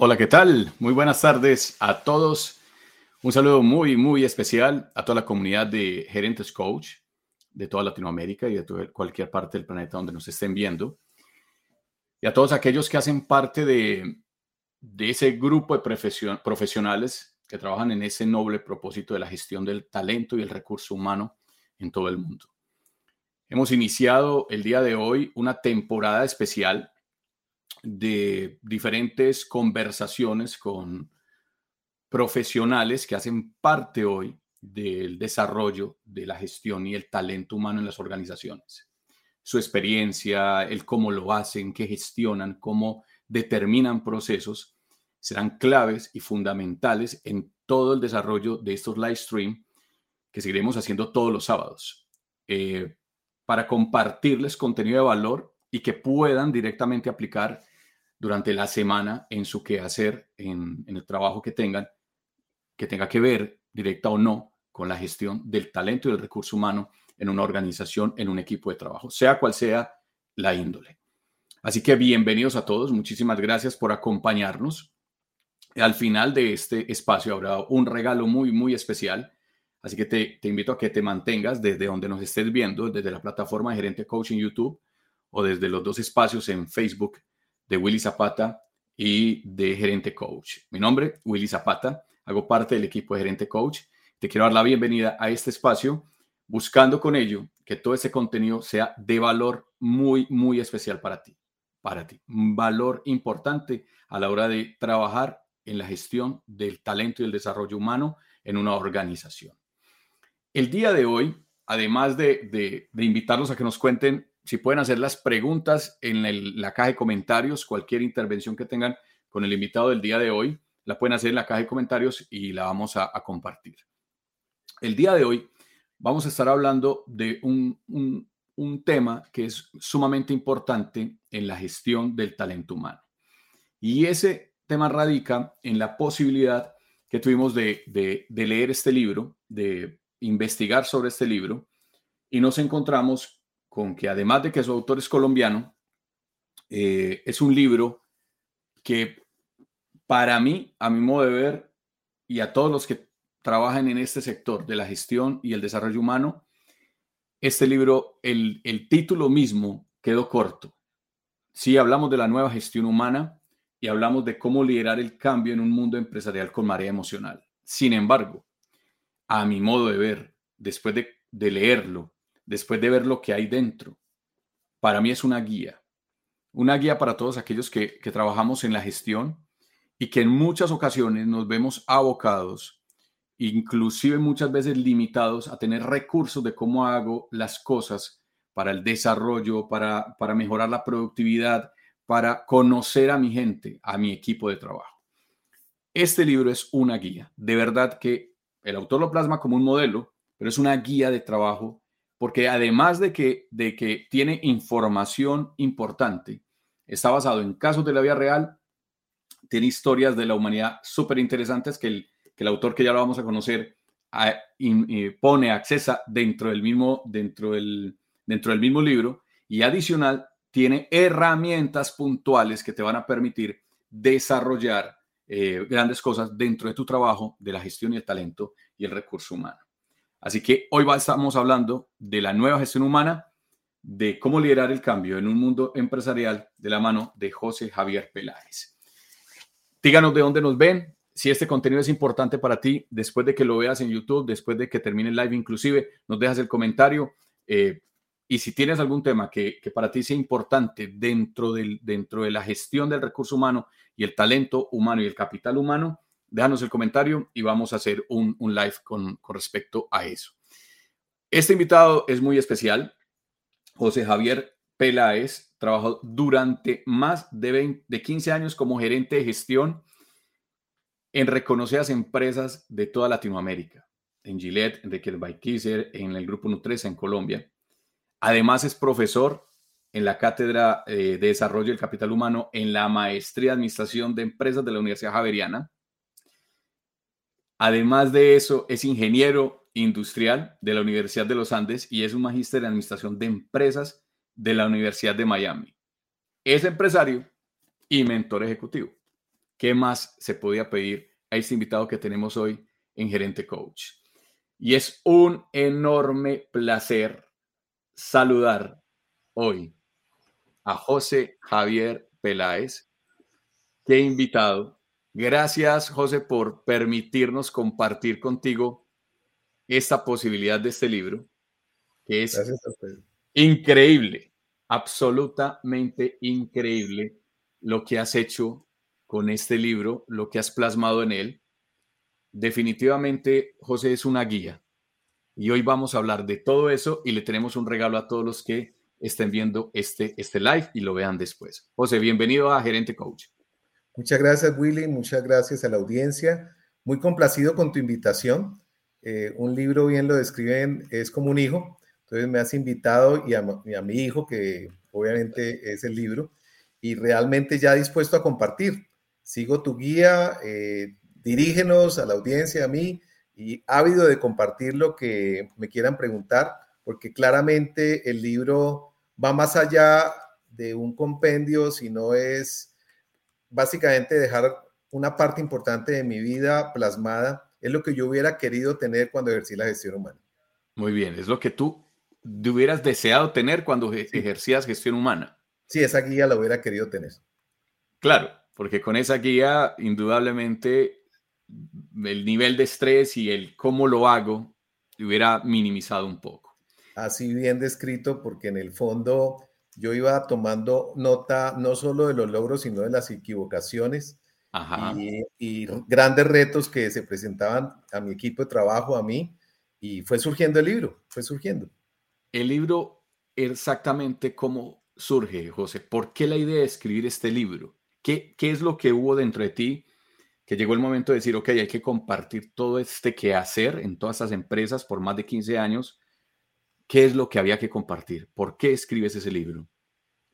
Hola, ¿qué tal? Muy buenas tardes a todos. Un saludo muy, muy especial a toda la comunidad de gerentes coach de toda Latinoamérica y de cualquier parte del planeta donde nos estén viendo. Y a todos aquellos que hacen parte de, ese grupo de profesionales que trabajan en ese noble propósito de la gestión del talento y el recurso humano en todo el mundo. Hemos iniciado el día de hoy una temporada especial de diferentes conversaciones con profesionales que hacen parte hoy del desarrollo de la gestión y el talento humano en las organizaciones. Su experiencia, el cómo lo hacen, qué gestionan, cómo determinan procesos, serán claves y fundamentales en todo el desarrollo de estos live stream que seguiremos haciendo todos los sábados eh, para compartirles contenido de valor y que puedan directamente aplicar durante la semana en su quehacer, en, en el trabajo que tengan, que tenga que ver directa o no con la gestión del talento y del recurso humano en una organización, en un equipo de trabajo, sea cual sea la índole. Así que bienvenidos a todos, muchísimas gracias por acompañarnos. Al final de este espacio habrá un regalo muy, muy especial, así que te, te invito a que te mantengas desde donde nos estés viendo, desde la plataforma de Gerente Coaching YouTube o desde los dos espacios en Facebook de Willy Zapata y de Gerente Coach. Mi nombre, Willy Zapata, hago parte del equipo de Gerente Coach. Te quiero dar la bienvenida a este espacio, buscando con ello que todo ese contenido sea de valor muy, muy especial para ti, para ti. Un valor importante a la hora de trabajar en la gestión del talento y el desarrollo humano en una organización. El día de hoy, además de, de, de invitarlos a que nos cuenten si pueden hacer las preguntas en la caja de comentarios, cualquier intervención que tengan con el invitado del día de hoy, la pueden hacer en la caja de comentarios y la vamos a, compartir. El día de hoy vamos a estar hablando de un, tema que es sumamente importante en la gestión del talento humano. Y ese tema radica en la posibilidad que tuvimos de, de leer este libro, de investigar sobre este libro, y nos encontramos que además de que su autor es colombiano, eh, es un libro que para mí, a mi modo de ver, y a todos los que trabajan en este sector de la gestión y el desarrollo humano, este libro, el, el título mismo quedó corto. Sí, hablamos de la nueva gestión humana y hablamos de cómo liderar el cambio en un mundo empresarial con marea emocional. Sin embargo, a mi modo de ver, después de, de leerlo después de ver lo que hay dentro. Para mí es una guía, una guía para todos aquellos que, trabajamos en la gestión y que en muchas ocasiones nos vemos abocados, inclusive muchas veces limitados a tener recursos de cómo hago las cosas para el desarrollo, para, para mejorar la productividad, para conocer a mi gente, a mi equipo de trabajo. Este libro es una guía. De verdad que el autor lo plasma como un modelo, pero es una guía de trabajo porque además de que, de que tiene información importante, está basado en casos de la vida real, tiene historias de la humanidad súper interesantes que el, que el autor que ya lo vamos a conocer pone, accesa dentro del, mismo, dentro, del, dentro del mismo libro y adicional tiene herramientas puntuales que te van a permitir desarrollar eh, grandes cosas dentro de tu trabajo, de la gestión y el talento y el recurso humano. Así que hoy estamos hablando de la nueva gestión humana, de cómo liderar el cambio en un mundo empresarial de la mano de José Javier Peláez. Díganos de dónde nos ven, si este contenido es importante para ti, después de que lo veas en YouTube, después de que termine el live inclusive, nos dejas el comentario. Eh, y si tienes algún tema que, para ti sea importante dentro, del, dentro de la gestión del recurso humano y el talento humano y el capital humano, déjanos el comentario y vamos a hacer un, live con, respecto a eso. Este invitado es muy especial. José Javier Peláez trabajó durante más de, de 15 años como gerente de gestión en reconocidas empresas de toda Latinoamérica, en Gillette, en Enrique Kisser, en el Grupo Nutresa en Colombia. Además es profesor en la Cátedra eh, de Desarrollo del Capital Humano en la Maestría de Administración de Empresas de la Universidad Javeriana Además de eso, es ingeniero industrial de la Universidad de los Andes y es un magíster en administración de empresas de la Universidad de Miami. Es empresario y mentor ejecutivo. ¿qué más se podía pedir a este invitado que tenemos hoy en Gerente Coach? Y es un enorme placer saludar hoy a José Javier Peláez, que invitado. Gracias, José, por permitirnos compartir contigo esta posibilidad de este libro, que es increíble, absolutamente increíble lo que has hecho con este libro, lo que has plasmado en él. Definitivamente, José es una guía. Y hoy vamos a hablar de todo eso y le tenemos un regalo a todos los que estén viendo este, este live y lo vean después. José, bienvenido a Gerente Coach. Muchas gracias, Willy. Muchas gracias a la audiencia. Muy complacido con tu invitación. Eh, un libro, bien lo describen, es como un hijo. Entonces me has invitado y a, mi hijo, que obviamente es el libro, y realmente ya dispuesto a compartir. Sigo tu guía, eh, dirígenos a la audiencia, a mí, y ávido de compartir lo que me quieran preguntar, porque claramente el libro va más allá de un compendio, sino es básicamente dejar una parte importante de mi vida plasmada. Es lo que yo hubiera querido tener cuando ejercí la gestión humana. Muy bien, es lo que tú hubieras deseado tener cuando ejercías gestión humana. Sí, esa guía la hubiera querido tener. Claro, porque con esa guía, indudablemente, el nivel de estrés y el cómo lo hago hubiera minimizado un poco. Así bien descrito, porque en el fondo yo iba tomando nota no solo de los logros, sino de las equivocaciones Y, y, grandes retos que se presentaban a mi equipo de trabajo, a mí, y fue surgiendo el libro, fue surgiendo. El libro, exactamente cómo surge, José. ¿Por qué la idea de escribir este libro? ¿Qué, qué es lo que hubo dentro de ti que llegó el momento de decir, ok, hay que compartir todo este quehacer en todas estas empresas por más de 15 años? ¿Qué es lo que había que compartir? ¿Por qué escribes ese libro?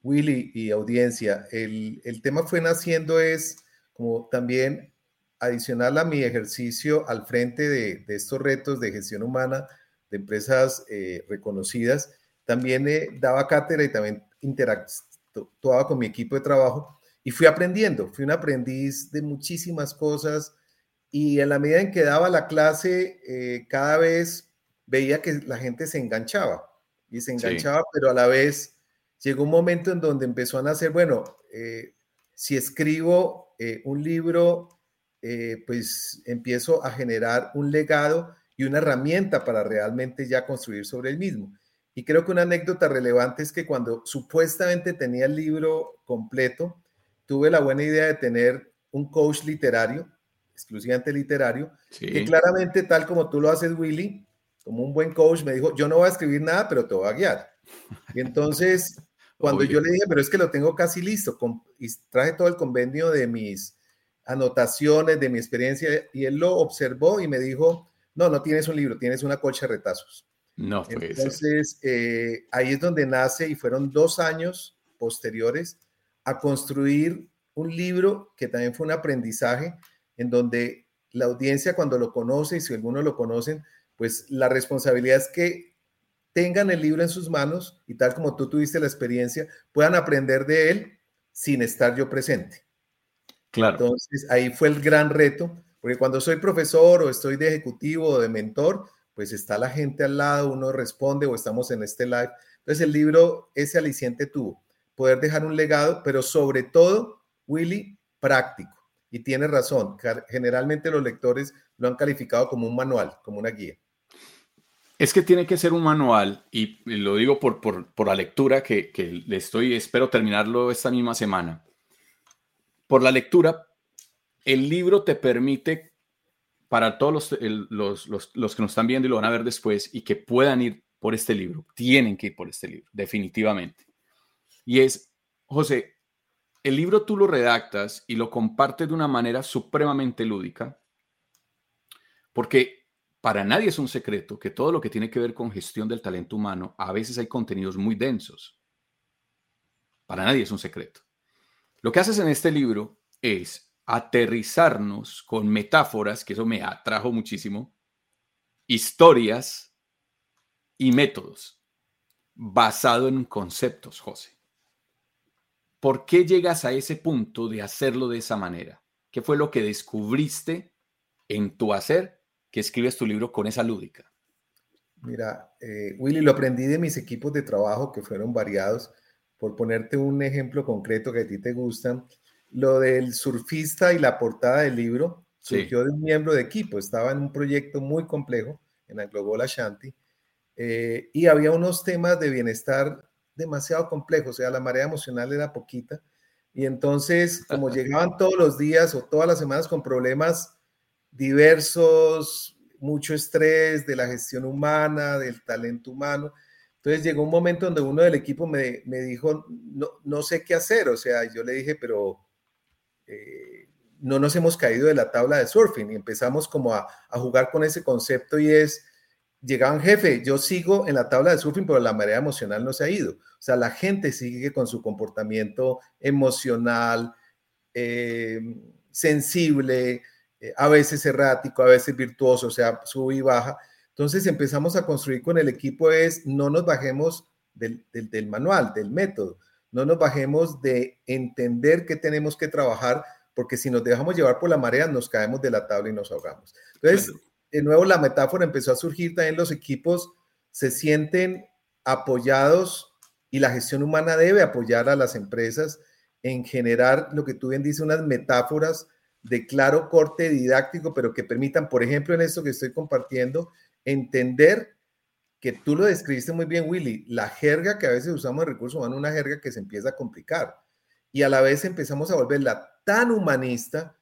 Willy y audiencia, el, el tema fue naciendo es como también adicional a mi ejercicio al frente de, de estos retos de gestión humana de empresas eh, reconocidas, también eh, daba cátedra y también interactuaba con mi equipo de trabajo y fui aprendiendo, fui un aprendiz de muchísimas cosas y en la medida en que daba la clase, eh, cada vez veía que la gente se enganchaba y se enganchaba, pero a la vez llegó un momento en donde empezó a nacer, bueno, si escribo un libro, pues empiezo a generar un legado y una herramienta para realmente ya construir sobre el mismo. Y creo que una anécdota relevante es que cuando supuestamente tenía el libro completo, tuve la buena idea de tener un coach literario, exclusivamente literario, que claramente tal como tú lo haces, Willy, como un buen coach, me dijo, yo no voy a escribir nada, pero te voy a guiar. Y entonces, cuando yo le dije, pero es que lo tengo casi listo, y traje todo el convenio de mis anotaciones, de mi experiencia, y él lo observó y me dijo, no, no tienes un libro, tienes una colcha de retazos. No, Entonces, eh, ahí es donde nace y fueron dos años posteriores a construir un libro que también fue un aprendizaje en donde la audiencia cuando lo conoce y si algunos lo conocen, pues la responsabilidad es que tengan el libro en sus manos y tal como tú tuviste la experiencia, puedan aprender de él sin estar yo presente. Claro. Entonces, ahí fue el gran reto porque cuando soy profesor o estoy de ejecutivo o de mentor, pues está la gente al lado, uno responde o estamos en este live. Entonces el libro, ese aliciente tuvo, poder dejar un legado, pero sobre todo, Willy, práctico. Y tiene razón, generalmente los lectores lo han calificado como un manual, como una guía. Es que tiene que ser un manual, y lo digo por, por, la lectura que, que le estoy, espero terminarlo esta misma semana. Por la lectura el libro te permite, para todos los, los, que nos están viendo y lo van a ver después, y que puedan ir por este libro, tienen que ir por este libro, definitivamente. Y es, José, el libro tú lo redactas y lo compartes de una manera supremamente lúdica, porque para nadie es un secreto que todo lo que tiene que ver con gestión del talento humano, a veces hay contenidos muy densos. Para nadie es un secreto. Lo que haces en este libro es aterrizarnos con metáforas, que eso me atrajo muchísimo, historias y métodos basado en conceptos, José. ¿Por qué llegas a ese punto de hacerlo de esa manera? ¿Qué fue lo que descubriste en tu hacer que escribes tu libro con esa lúdica? Mira, eh, Willy, lo aprendí de mis equipos de trabajo que fueron variados. Por ponerte un ejemplo concreto que a ti te gustan, lo del surfista y la portada del libro surgió de un miembro de equipo. Estaba en un proyecto muy complejo en Global Ashanti eh, y había unos temas de bienestar demasiado complejos, o sea, la marea emocional era poquita. Y entonces, como llegaban todos los días o todas las semanas con problemas diversos, mucho estrés de la gestión humana, del talento humano. Entonces llegó un momento donde uno del equipo me, me dijo, no, no, sé qué hacer, o sea, yo le dije, pero eh, no nos hemos caído de la tabla de surfing y empezamos como a, jugar con ese concepto y es, llegaban jefe, yo sigo en la tabla de surfing, pero la marea emocional no se ha ido. O sea, la gente sigue con su comportamiento emocional, eh, sensible, a veces errático, a veces virtuoso, o sea, sube y baja. Entonces empezamos a construir con el equipo es no nos bajemos del, del, manual, del método, no nos bajemos de entender que tenemos que trabajar, porque si nos dejamos llevar por la marea, nos caemos de la tabla y nos ahogamos. Entonces, de nuevo, la metáfora empezó a surgir también los equipos se sienten apoyados y la gestión humana debe apoyar a las empresas en generar lo que tú bien dices, unas metáforas de claro corte didáctico, pero que permitan, por ejemplo, en esto que estoy compartiendo, entender que tú lo describiste muy bien, Willy, la jerga que a veces usamos en recursos humanos, una jerga que se empieza a complicar y a la vez empezamos a volverla tan humanista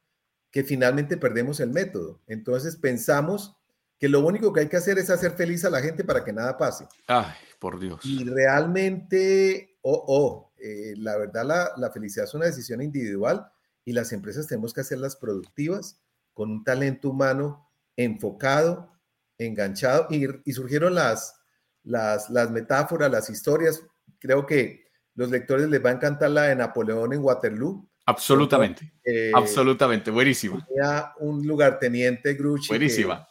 que finalmente perdemos el método. Entonces pensamos que lo único que hay que hacer es hacer feliz a la gente para que nada pase. Ay, por Dios. Y realmente, oh, oh, eh, la verdad, la, la felicidad es una decisión individual y las empresas tenemos que hacerlas productivas con un talento humano enfocado, enganchado y, surgieron las, las, las, metáforas, las historias. Creo que los lectores les va a encantar la de Napoleón en Waterloo. Absolutamente, eh, absolutamente, buenísima. Tenía un lugarteniente Grucci. Buenísima.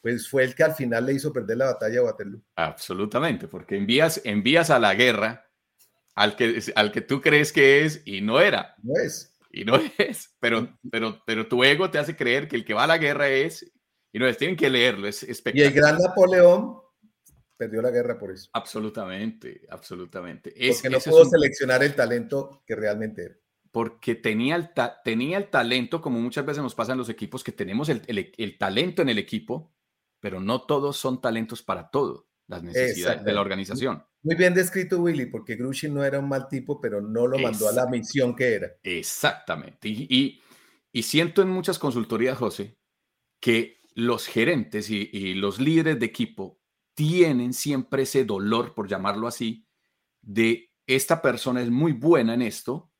pues fue el que al final le hizo perder la batalla a Waterloo. Absolutamente, porque envías, envías a la guerra al que, al que tú crees que es y no era. No es y no es, pero, pero, pero tu ego te hace creer que el que va a la guerra es, y no es, tienen que leerlo, es espectacular. Y el gran Napoleón perdió la guerra por eso. Absolutamente, absolutamente. Porque no pudo seleccionar el talento que realmente era. Porque tenía el, tenía el talento, como muchas veces nos pasa en los equipos, que tenemos el, el, el talento en el equipo, pero no todos son talentos para todo, las necesidades de la organización. Muy bien descrito, Willy, porque Grushi no era un mal tipo, pero no lo mandó a la misión que era. Exactamente. Y, y, siento en muchas consultorías, José, que los gerentes y, los líderes de equipo tienen siempre ese dolor, por llamarlo así, de esta persona es muy buena en esto,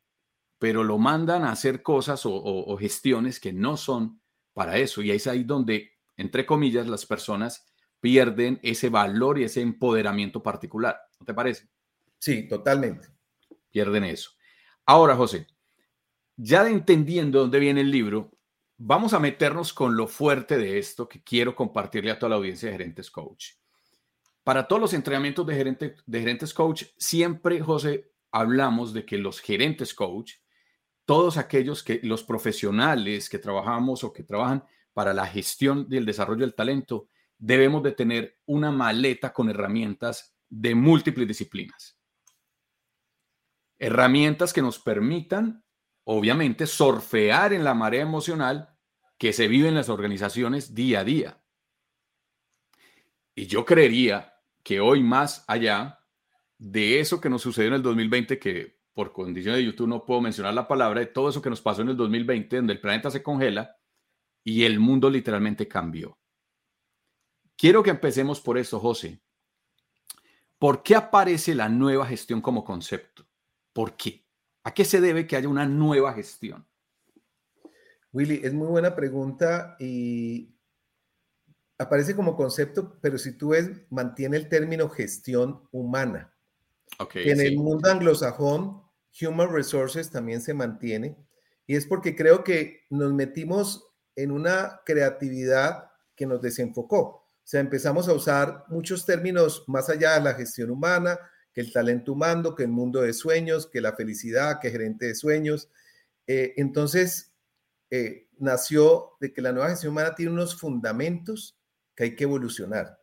pero lo mandan a hacer cosas o, o gestiones que no son para eso. Y es ahí donde, entre comillas, las personas pierden ese valor y ese empoderamiento particular. ¿No te parece? Sí, totalmente. Pierden eso. Ahora, José, ya entendiendo dónde viene el libro, vamos a meternos con lo fuerte de esto que quiero compartirle a toda la audiencia de Gerentes Coach. Para todos los entrenamientos de, de Gerentes Coach, siempre, José, hablamos de que los gerentes coach, todos aquellos que los profesionales que trabajamos o que trabajan para la gestión del desarrollo del talento, debemos de tener una maleta con herramientas de múltiples disciplinas. Herramientas que nos permitan, obviamente, surfear en la marea emocional que se vive en las organizaciones día a día. Y yo creería que hoy más allá de eso que nos sucedió en el 2020, que por condiciones de YouTube no puedo mencionar la palabra, de todo eso que nos pasó en el 2020, donde el planeta se congela y el mundo literalmente cambió. Quiero que empecemos por eso, José. ¿Por qué aparece la nueva gestión como concepto? ¿Por qué? ¿A qué se debe que haya una nueva gestión? Willy, es muy buena pregunta y aparece como concepto, pero si tú ves, mantiene el término gestión humana. Okay, en el mundo anglosajón, Human Resources también se mantiene y es porque creo que nos metimos en una creatividad que nos desenfocó. Sea, empezamos a usar muchos términos más allá de la gestión humana, que el talento humano, que el mundo de sueños, que la felicidad, que gerente de sueños. Eh, entonces, eh, nació de que la nueva gestión humana tiene unos fundamentos que hay que evolucionar,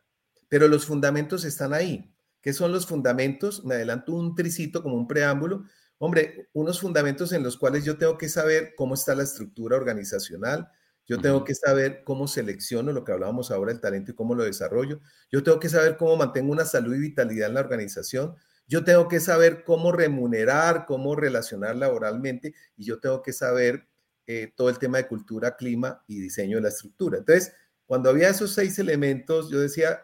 pero los fundamentos están ahí. ¿Qué son los fundamentos? Me adelanto un tricito como un preámbulo. Hombre, unos fundamentos en los cuales yo tengo que saber cómo está la estructura organizacional, yo tengo que saber cómo selecciono lo que hablábamos ahora, el talento y cómo lo desarrollo. Yo tengo que saber cómo mantengo una salud y vitalidad en la organización. Yo tengo que saber cómo remunerar, cómo relacionar laboralmente y yo tengo que saber eh, todo el tema de cultura, clima y diseño de la estructura. Entonces, cuando había esos seis elementos, yo decía,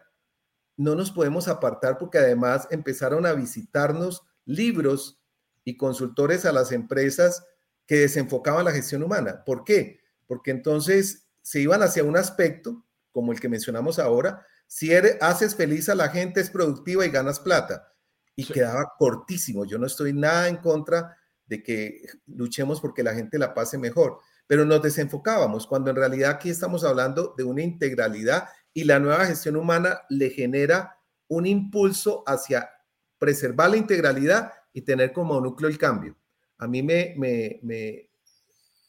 no nos podemos apartar porque además empezaron a visitarnos libros y consultores a las empresas que desenfocaban la gestión humana. ¿Por qué? Porque entonces se iban hacia un aspecto, como el que mencionamos ahora, si eres, haces feliz a la gente, es productiva y ganas plata. Y quedaba cortísimo. Yo no estoy nada en contra de que luchemos porque la gente la pase mejor, pero nos desenfocábamos cuando en realidad aquí estamos hablando de una integralidad y la nueva gestión humana le genera un impulso hacia preservar la integralidad y tener como núcleo el cambio. A mí me, me, me,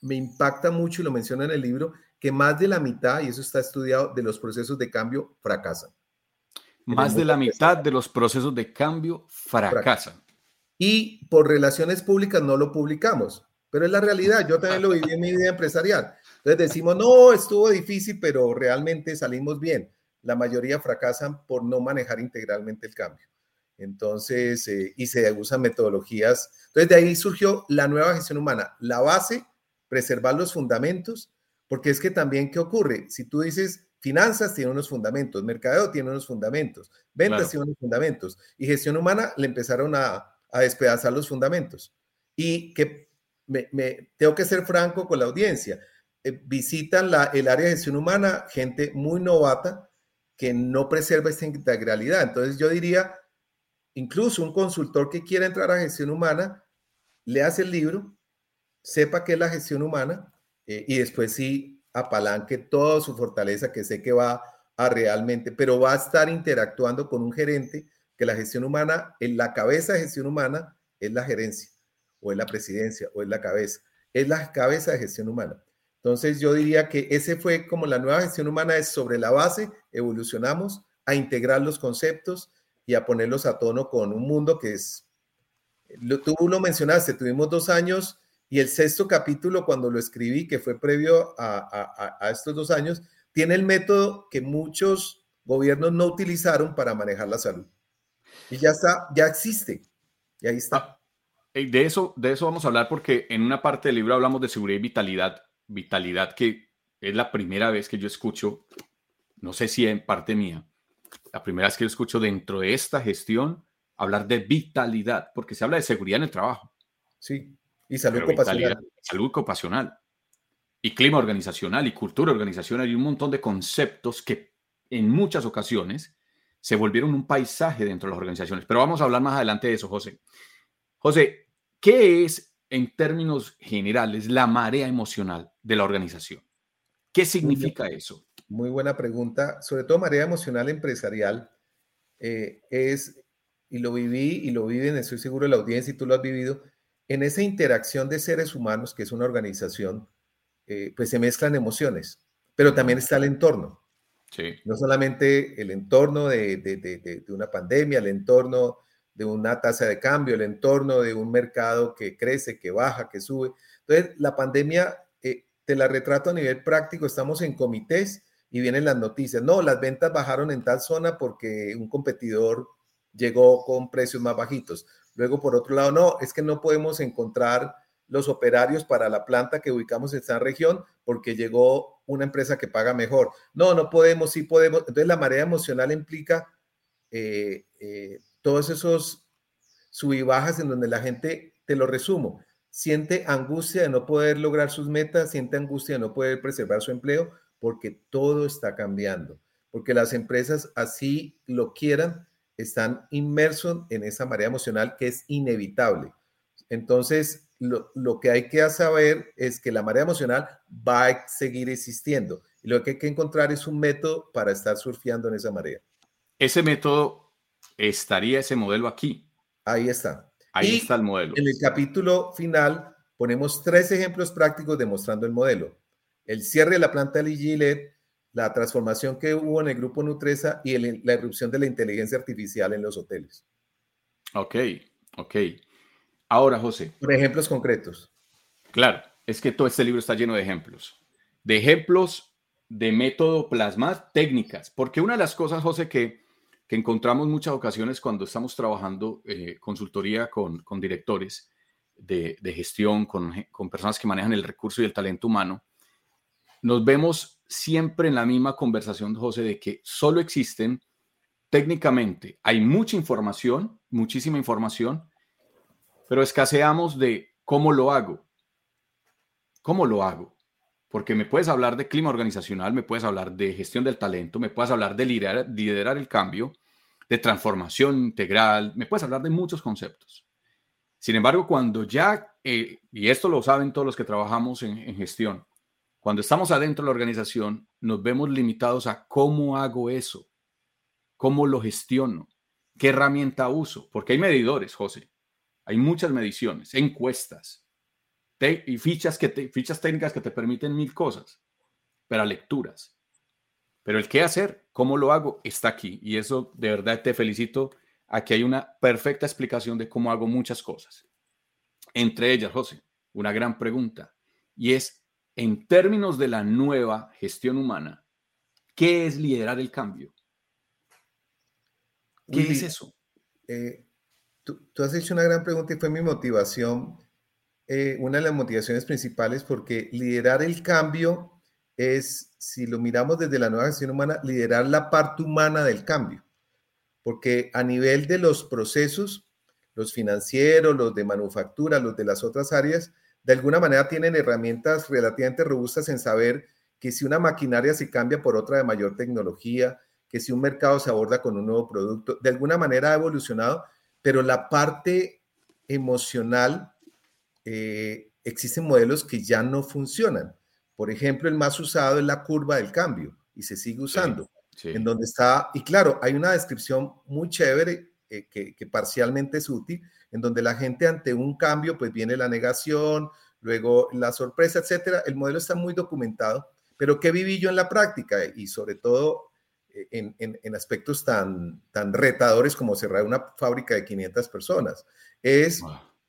me impacta mucho, y lo menciona en el libro, que más de la mitad, y eso está estudiado, de los procesos de cambio fracasan. Más de la mitad de los procesos de cambio fracasan. Y por relaciones públicas no lo publicamos, pero es la realidad. Yo también lo viví en mi vida empresarial. Entonces decimos, no, estuvo difícil, pero realmente salimos bien. La mayoría fracasan por no manejar integralmente el cambio. Entonces, eh, y se usan metodologías. Entonces, de ahí surgió la nueva gestión humana. La base, preservar los fundamentos, porque es que también, ¿qué ocurre? Si tú dices, finanzas tiene unos fundamentos, mercadeo tiene unos fundamentos, ventas tiene unos fundamentos, y gestión humana le empezaron a, despedazar los fundamentos. Y que me, tengo que ser franco con la audiencia. Eh, visitan la, el área de gestión humana gente muy novata que no preserva esta integralidad. Entonces yo diría, incluso un consultor que quiera entrar a gestión humana, le hace el libro, sepa qué es la gestión humana eh, y después sí apalanque toda su fortaleza que sé que va a realmente, pero va a estar interactuando con un gerente que la gestión humana, en la cabeza de gestión humana es la gerencia o es la presidencia o es la cabeza, es la cabeza de gestión humana. Entonces yo diría que ese fue como la nueva gestión humana es sobre la base, evolucionamos a integrar los conceptos y a ponerlos a tono con un mundo que es, tú lo mencionaste, tuvimos dos años y el sexto capítulo cuando lo escribí, que fue previo a, a estos dos años, tiene el método que muchos gobiernos no utilizaron para manejar la salud. Y ya está, ya existe. Y ahí está. Ah, de eso, de eso vamos a hablar porque en una parte del libro hablamos de seguridad y vitalidad vitalidad que es la primera vez que yo escucho, no sé si en parte mía, la primera vez que yo escucho dentro de esta gestión hablar de vitalidad, porque se habla de seguridad en el trabajo. Sí, y salud ocupacional. Salud ocupacional. Y clima organizacional y cultura organizacional y un montón de conceptos que en muchas ocasiones se volvieron un paisaje dentro de las organizaciones. Pero vamos a hablar más adelante de eso, José. José, ¿qué es en términos generales la marea emocional de la organización? ¿Qué significa eso? Muy buena pregunta. Sobre todo marea emocional empresarial eh, es, y lo viví y lo viven, estoy seguro de la audiencia y tú lo has vivido, en esa interacción de seres humanos, que es una organización, eh, pues se mezclan emociones, pero también está el entorno. Sí. No solamente el entorno de, de, de, de una pandemia, el entorno de una tasa de cambio, el entorno de un mercado que crece, que baja, que sube. Entonces, la pandemia, eh, te la retrato a nivel práctico, estamos en comités y vienen las noticias. No, las ventas bajaron en tal zona porque un competidor llegó con precios más bajitos. Luego, por otro lado, no, es que no podemos encontrar los operarios para la planta que ubicamos en esta región porque llegó una empresa que paga mejor. No, no podemos, sí podemos. Entonces, la marea emocional implica eh, eh, todos esos sub bajas en donde la gente, te lo resumo, siente angustia de no poder lograr sus metas, siente angustia de no poder preservar su empleo, porque todo está cambiando, porque las empresas así lo quieran, están inmersos en esa marea emocional que es inevitable. Entonces, lo, lo, que hay que saber es que la marea emocional va a seguir existiendo y lo que hay que encontrar es un método para estar surfeando en esa marea. Ese método estaría ese modelo aquí. Ahí está. Ahí está el modelo. En el capítulo final ponemos tres ejemplos prácticos demostrando el modelo. el cierre de la planta de Gillette, la transformación que hubo en el grupo Nutresa y la irrupción de la inteligencia artificial en los hoteles. Ok, ok. Ahora, José. Por ejemplos concretos. Claro, es que todo este libro está lleno de ejemplos. De ejemplos de método plasmar técnicas. Porque una de las cosas, José, que, que encontramos muchas ocasiones cuando estamos trabajando eh, consultoría con, con directores de, de gestión, con, con personas que manejan el recurso y el talento humano, nos vemos siempre en la misma conversación, José, de que solo existen técnicamente, hay mucha información, muchísima información, pero escaseamos de cómo lo hago. ¿Cómo lo hago? Porque me puedes hablar de clima organizacional, me puedes hablar de gestión del talento, me puedes hablar de liderar, el cambio, de transformación integral, me puedes hablar de muchos conceptos. Sin embargo, cuando ya, eh, y esto lo saben todos los que trabajamos en gestión, cuando estamos adentro de la organización, nos vemos limitados a cómo hago eso, cómo lo gestiono, qué herramienta uso, porque hay medidores, José. Hay muchas mediciones, encuestas y fichas, que fichas técnicas que te permiten mil cosas, pero lecturas. Pero el qué hacer, cómo lo hago, está aquí. Y eso de verdad te felicito. Aquí hay una perfecta explicación de cómo hago muchas cosas. Entre ellas, José, una gran pregunta. Y es en términos de la nueva gestión humana, ¿qué es liderar el cambio? ¿Qué es eso? Eh, tú, has hecho una gran pregunta y fue mi motivación, eh, una de las motivaciones principales, porque liderar el cambio es, si lo miramos desde la nueva gestión humana, liderar la parte humana del cambio. Porque a nivel de los procesos, los financieros, los de manufactura, los de las otras áreas, de alguna manera tienen herramientas relativamente robustas en saber que si una maquinaria se cambia por otra de mayor tecnología, que si un mercado se aborda con un nuevo producto, de alguna manera ha evolucionado, pero la parte emocional, eh, existen modelos que ya no funcionan. Por ejemplo, el más usado es la curva del cambio y se sigue usando. En donde está, y claro, hay una descripción muy chévere que, que parcialmente es útil, en donde la gente ante un cambio, pues viene la negación, luego la sorpresa, etcétera. El modelo está muy documentado, pero ¿qué viví yo en la práctica? Y sobre todo eh, en, aspectos tan, tan retadores como cerrar una fábrica de 500 personas. Es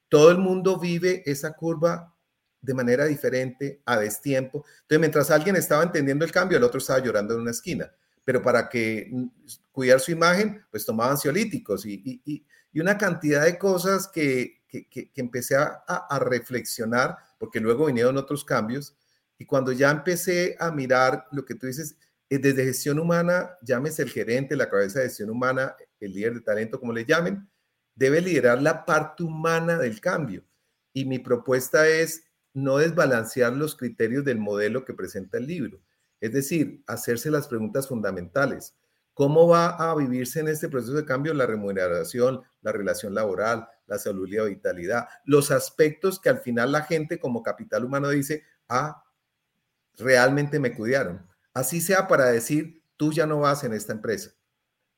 todo el mundo vive esa curva de manera diferente, a destiempo. Entonces, mientras alguien estaba entendiendo el cambio, el otro estaba llorando en una esquina. Pero para que mm, cuidar su imagen, pues tomaban ansiolíticos y, una cantidad de cosas que, que, empecé a, a, reflexionar, porque luego vinieron otros cambios, y cuando ya empecé a mirar lo que tú dices, eh, desde gestión humana, llámese el gerente, la cabeza de gestión humana, el líder de talento, como le llamen, debe liderar la parte humana del cambio. Y mi propuesta es no desbalancear los criterios del modelo que presenta el libro. Es decir, hacerse las preguntas fundamentales. ¿Cómo va a vivirse en este proceso de cambio la remuneración, la relación laboral, la salud y la vitalidad? Los aspectos que al final la gente como capital humano dice, ah, realmente me cuidaron. Así sea para decir, tú ya no vas en esta empresa,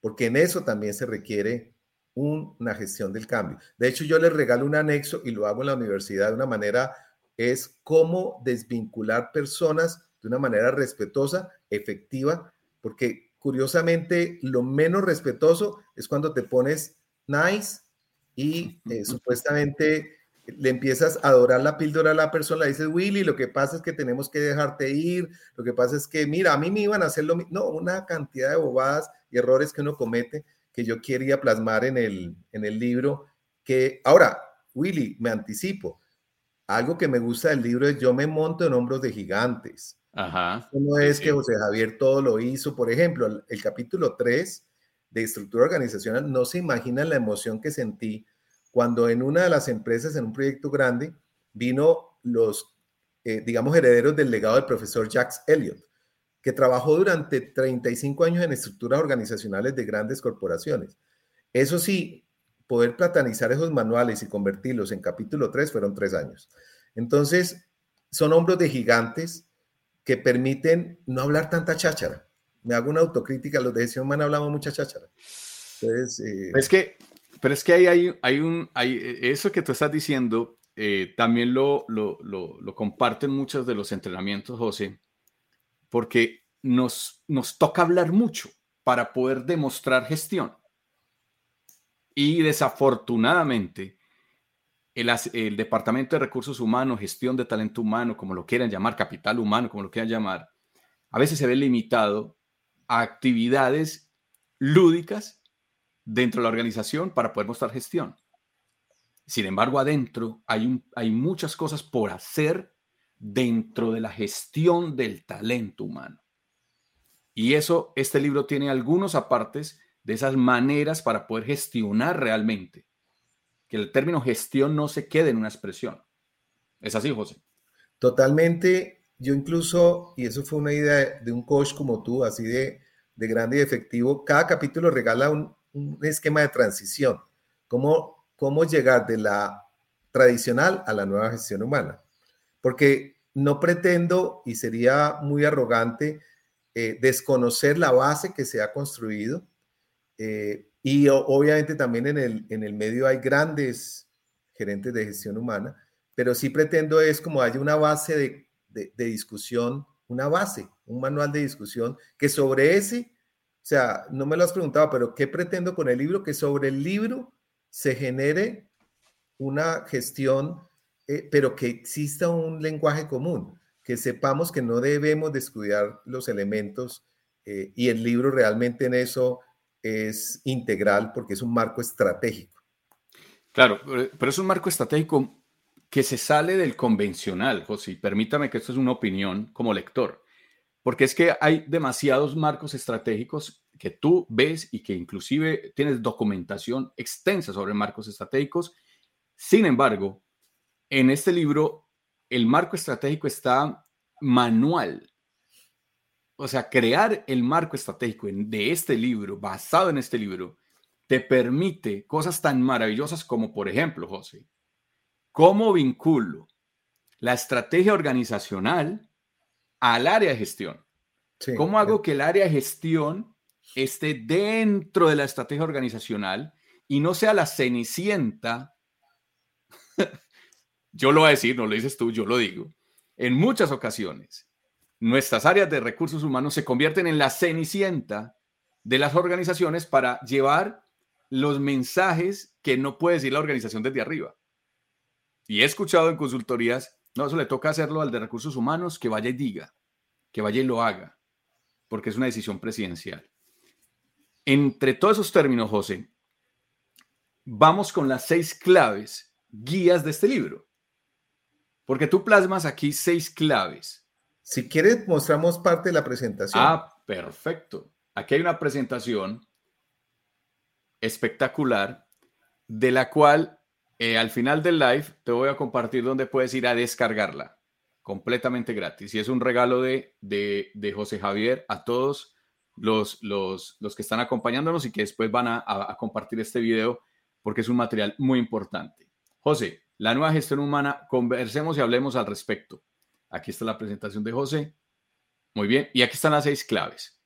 porque en eso también se requiere una gestión del cambio. De hecho, yo les regalo un anexo y lo hago en la universidad de una manera, es cómo desvincular personas de una manera respetuosa, efectiva, porque curiosamente, lo menos respetuoso es cuando te pones nice y eh, supuestamente le empiezas a adorar la píldora a la persona, le dices, Willy, lo que pasa es que tenemos que dejarte ir, lo que pasa es que, mira, a mí me iban a hacer lo mismo, no, una cantidad de bobadas y errores que uno comete que yo quería plasmar en el, en el libro, que ahora, Willy, me anticipo, algo que me gusta del libro es yo me monto en hombros de gigantes. Ajá. No es que José Javier todo lo hizo. Por ejemplo, el, capítulo 3 de estructura organizacional, no se imagina la emoción que sentí cuando en una de las empresas, en un proyecto grande, vino los, eh, digamos, herederos del legado del profesor Jacques Elliott, que trabajó durante 35 años en estructuras organizacionales de grandes corporaciones. Eso sí, poder platanizar esos manuales y convertirlos en capítulo 3 fueron tres años. Entonces, son hombros de gigantes que permiten no hablar tanta cháchara. Me hago una autocrítica, los de decisión humana hablamos mucha cháchara. Entonces, eh, es que, pero es que ahí hay, hay un, hay, eso que tú estás diciendo eh, también lo, lo, lo, comparten muchos de los entrenamientos, José, porque nos, nos toca hablar mucho para poder demostrar gestión. Y desafortunadamente, el, Departamento de Recursos Humanos, gestión de talento humano, como lo quieran llamar, capital humano, como lo quieran llamar, a veces se ve limitado a actividades lúdicas dentro de la organización para poder mostrar gestión. Sin embargo, adentro hay, hay muchas cosas por hacer dentro de la gestión del talento humano. Y eso, este libro tiene algunos apartes de esas maneras para poder gestionar realmente. El término gestión no se quede en una expresión. ¿Es así, José? Totalmente. Yo incluso, y eso fue una idea de un coach como tú, así de, de grande y efectivo, cada capítulo regala un, un esquema de transición. ¿Cómo cómo llegar de la tradicional a la nueva gestión humana. Porque no pretendo, y sería muy arrogante, eh, desconocer la base que se ha construido. Eh, y obviamente también en el, en el medio hay grandes gerentes de gestión humana, pero sí pretendo es como haya una base de, de discusión, una base, un manual de discusión, que sobre ese, o sea, no me lo has preguntado, pero ¿qué pretendo con el libro? Que sobre el libro se genere una gestión, eh, pero que exista un lenguaje común, que sepamos que no debemos descuidar los elementos eh, y el libro realmente en eso es integral porque es un marco estratégico. Claro, pero es un marco estratégico que se sale del convencional, José. Permítame que esto es una opinión como lector, porque es que hay demasiados marcos estratégicos que tú ves y que inclusive tienes documentación extensa sobre marcos estratégicos. Sin embargo, en este libro, el marco estratégico está manual. O sea, crear el marco estratégico de este libro, basado en este libro, te permite cosas tan maravillosas como, por ejemplo, José, cómo vinculo la estrategia organizacional al área de gestión. ¿Cómo hago que el área de gestión esté dentro de la estrategia organizacional y no sea la cenicienta. yo lo voy a decir, no lo dices tú, yo lo digo. En muchas ocasiones, nuestras áreas de recursos humanos se convierten en la cenicienta de las organizaciones para llevar los mensajes que no puede decir la organización desde arriba. Y he escuchado en consultorías, no, eso le toca hacerlo al de recursos humanos, que vaya y diga, que vaya y lo haga, porque es una decisión presidencial. Entre todos esos términos, José, vamos con las seis claves, guías de este libro. Porque tú plasmas aquí seis claves. Si quieres, mostramos parte de la presentación. Ah, perfecto. Aquí hay una presentación espectacular de la cual eh, al final del live te voy a compartir donde puedes ir a descargarla completamente gratis. Y es un regalo de, de, de José Javier a todos los, los, que están acompañándonos y que después van a, compartir este video porque es un material muy importante. José, la nueva gestión humana, conversemos y hablemos al respecto. Aquí está la presentación de José. Muy bien, y aquí están las seis claves.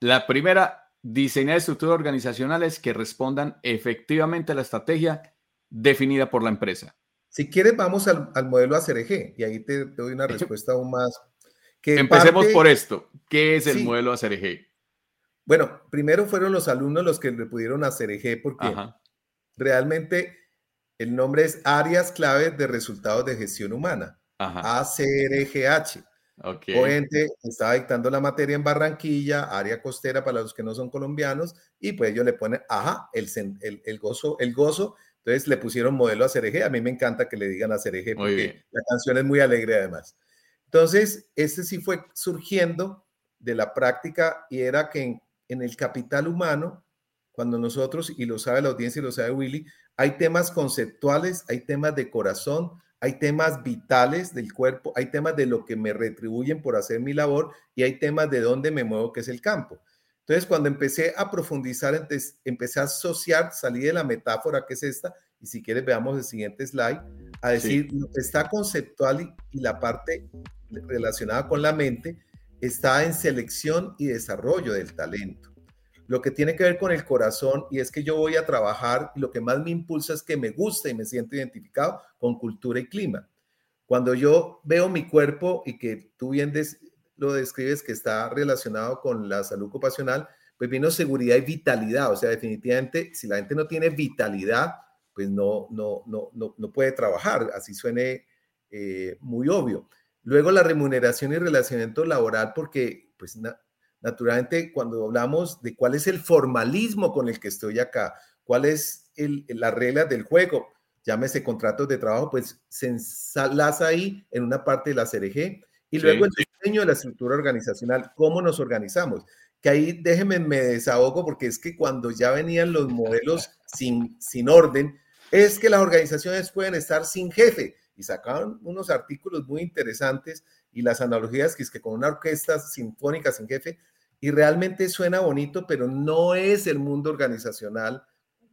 La primera, diseñar estructuras organizacionales que respondan efectivamente a la estrategia definida por la empresa. Si quieres, vamos al, modelo ACRG y ahí te, te doy una respuesta aún más Empecemos por esto. ¿Qué es el modelo ACRG? Bueno, primero fueron los alumnos los que le pudieron ACRG porque realmente el nombre es Áreas Claves de Resultados de Gestión Humana. ACRGH. Okay. Obviamente estaba dictando la materia en Barranquilla, área costera para los que no son colombianos, y pues ellos le ponen, ajá, el, el, gozo, el gozo. Entonces le pusieron modelo ACRG. A mí me encanta que le digan ACRG porque la canción es muy alegre además. Entonces, este sí fue surgiendo de la práctica y era que en, el capital humano, cuando nosotros, y lo sabe la audiencia y lo sabe Willy, hay temas conceptuales, hay temas de corazón, hay temas vitales del cuerpo, hay temas de lo que me retribuyen por hacer mi labor y hay temas de dónde me muevo, que es el campo. Entonces, cuando empecé a profundizar, empecé a asociar, salí de la metáfora que es esta, y si quieres veamos el siguiente slide, a decir, está conceptual y la parte relacionada con la mente está en selección y desarrollo del talento. Lo que tiene que ver con el corazón y es que yo voy a trabajar y lo que más me impulsa es que me guste y me siento identificado con cultura y clima. Cuando yo veo mi cuerpo y que tú bien lo describes que está relacionado con la salud ocupacional, pues vino seguridad y vitalidad. O sea, definitivamente, si la gente no tiene vitalidad, pues no, no, no, no, puede trabajar, así suene eh, muy obvio. Luego la remuneración y relacionamiento laboral, porque pues naturalmente cuando hablamos de cuál es el formalismo con el que estoy acá, cuál es el, la regla del juego, llámese contratos de trabajo, pues se enlaza ahí en una parte de la CRG y luego el diseño de la estructura organizacional, cómo nos organizamos. Que ahí déjenme me desahogo porque es que cuando ya venían los modelos sin, sin orden, es que las organizaciones pueden estar sin jefe y sacaban unos artículos muy interesantes y las analogías que es que con una orquesta sinfónica sin jefe y realmente suena bonito, pero no es el mundo organizacional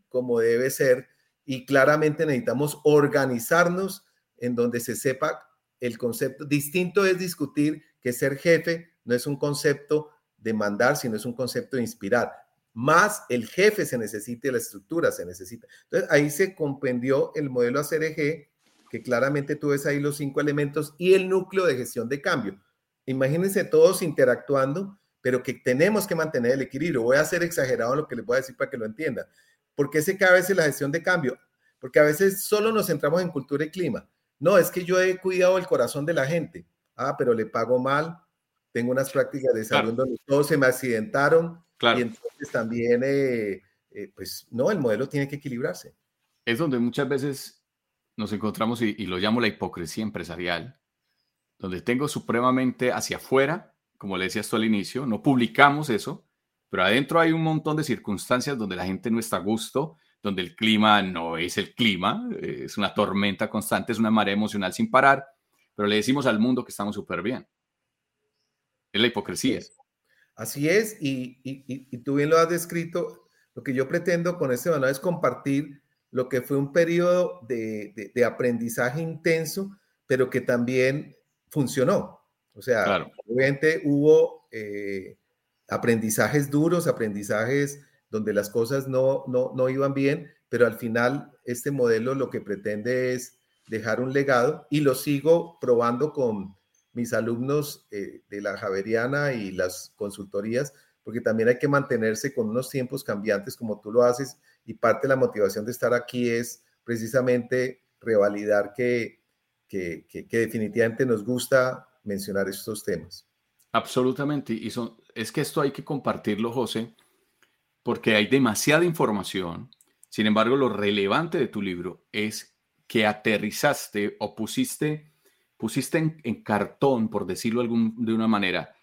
como debe ser y claramente necesitamos organizarnos en donde se sepa el concepto. Distinto es discutir que ser jefe no es un concepto de mandar, sino es un concepto de inspirar. Más el jefe se necesita y la estructura se necesita. Entonces ahí se comprendió el modelo ACRG, que claramente tú ves ahí los cinco elementos y el núcleo de gestión de cambio. Imagínense todos interactuando, pero que tenemos que mantener el equilibrio. Voy a ser exagerado en lo que les voy a decir para que lo entiendan. ¿Por qué se cae a veces la gestión de cambio? Porque a veces solo nos centramos en cultura y clima. No, es que yo he cuidado el corazón de la gente. Ah, pero le pago mal, tengo unas prácticas de salud donde todos se me accidentaron claro. y entonces también, eh, eh, pues no, el modelo tiene que equilibrarse. Es donde muchas veces nos encontramos y, y lo llamo la hipocresía empresarial, donde tengo supremamente hacia afuera, como le decías tú al inicio, no publicamos eso, pero adentro hay un montón de circunstancias donde la gente no está a gusto, donde el clima no es el clima, eh, es una tormenta constante, es una marea emocional sin parar, pero le decimos al mundo que estamos súper bien. Es la hipocresía. Así es, y, tú bien lo has descrito. Lo que yo pretendo con este manual es compartir lo que fue un periodo de, aprendizaje intenso, pero que también funcionó. O sea, obviamente hubo eh, aprendizajes duros, aprendizajes donde las cosas no, no, iban bien, pero al final este modelo lo que pretende es dejar un legado y lo sigo probando con mis alumnos eh, de la Javeriana y las consultorías, porque también hay que mantenerse con unos tiempos cambiantes como tú lo haces y parte de la motivación de estar aquí es precisamente revalidar que, que, que definitivamente nos gusta mencionar estos temas. Absolutamente. Y son, es que esto hay que compartirlo, José, porque hay demasiada información. Sin embargo, lo relevante de tu libro es que aterrizaste o pusiste, pusiste en, cartón, por decirlo de una manera,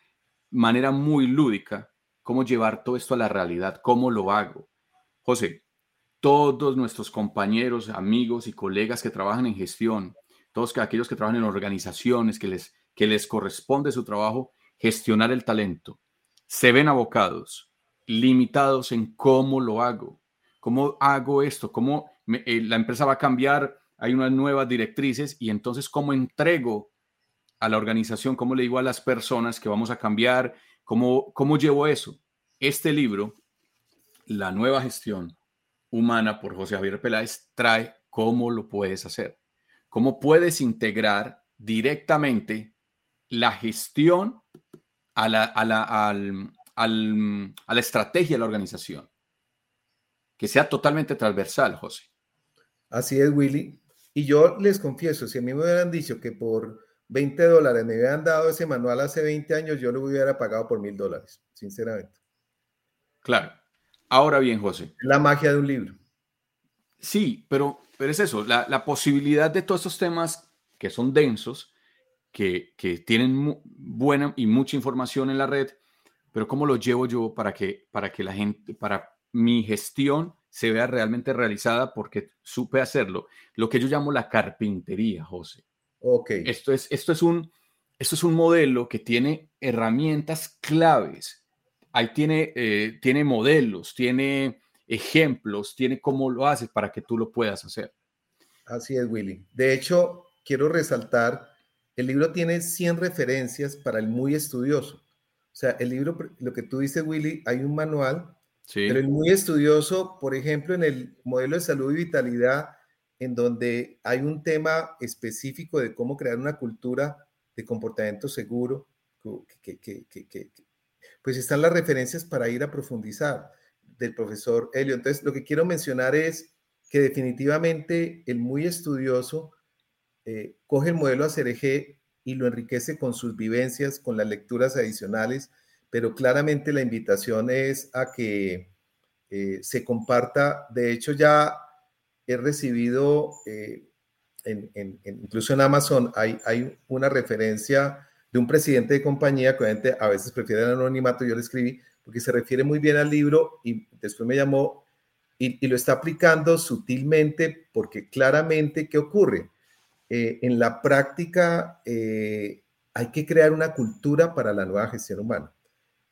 manera muy lúdica, cómo llevar todo esto a la realidad, cómo lo hago. José, todos nuestros compañeros, amigos y colegas que trabajan en gestión, todos aquellos que trabajan en organizaciones que les, que les corresponde su trabajo, gestionar el talento, se ven abocados, limitados en cómo lo hago, cómo hago esto, cómo eh, la empresa va a cambiar, hay unas nuevas directrices y entonces cómo entrego a la organización, cómo le digo a las personas que vamos a cambiar, cómo, cómo llevo eso. Este libro, La nueva gestión humana por José Javier Peláez, trae cómo lo puedes hacer, cómo puedes integrar directamente la gestión a la, a la, al, a la estrategia de la organización. Que sea totalmente transversal, José. Así es, Willy. Y yo les confieso, si a mí me hubieran dicho que por 20 dólares me hubieran dado ese manual hace 20 años, yo lo hubiera pagado por mil dólares, sinceramente. Claro. Ahora bien, José. La magia de un libro. Sí, pero, pero es eso, la, la posibilidad de todos estos temas que son densos, que, que tienen buena y mucha información en la red, pero ¿cómo lo llevo yo para que, para que la gente, para mi gestión se vea realmente realizada porque supe hacerlo? Lo que yo llamo la carpintería, José. Ok. Esto es, esto es, un, esto es un modelo que tiene herramientas claves. Ahí tiene, eh, tiene modelos, tiene ejemplos, tiene cómo lo haces para que tú lo puedas hacer. Así es, Willy. De hecho, quiero resaltar, el libro tiene 100 referencias para el muy estudioso. O sea, el libro, lo que tú dices, Willy, hay un manual Pero el muy estudioso, por ejemplo, en el modelo de salud y vitalidad, en donde hay un tema específico de cómo crear una cultura de comportamiento seguro, pues están las referencias para ir a profundizar del profesor Helio. Entonces, lo que quiero mencionar es que definitivamente el muy estudioso eh, coge el modelo ACRG y lo enriquece con sus vivencias, con las lecturas adicionales, pero claramente la invitación es a que eh, se comparta. De hecho, ya he recibido, eh, incluso en Amazon, hay, hay, una referencia de un presidente de compañía que a veces prefiere el anonimato, yo le escribí, porque se refiere muy bien al libro y después me llamó y, lo está aplicando sutilmente porque claramente, ¿qué ocurre? Eh, en la práctica hay que crear una cultura para la nueva gestión humana.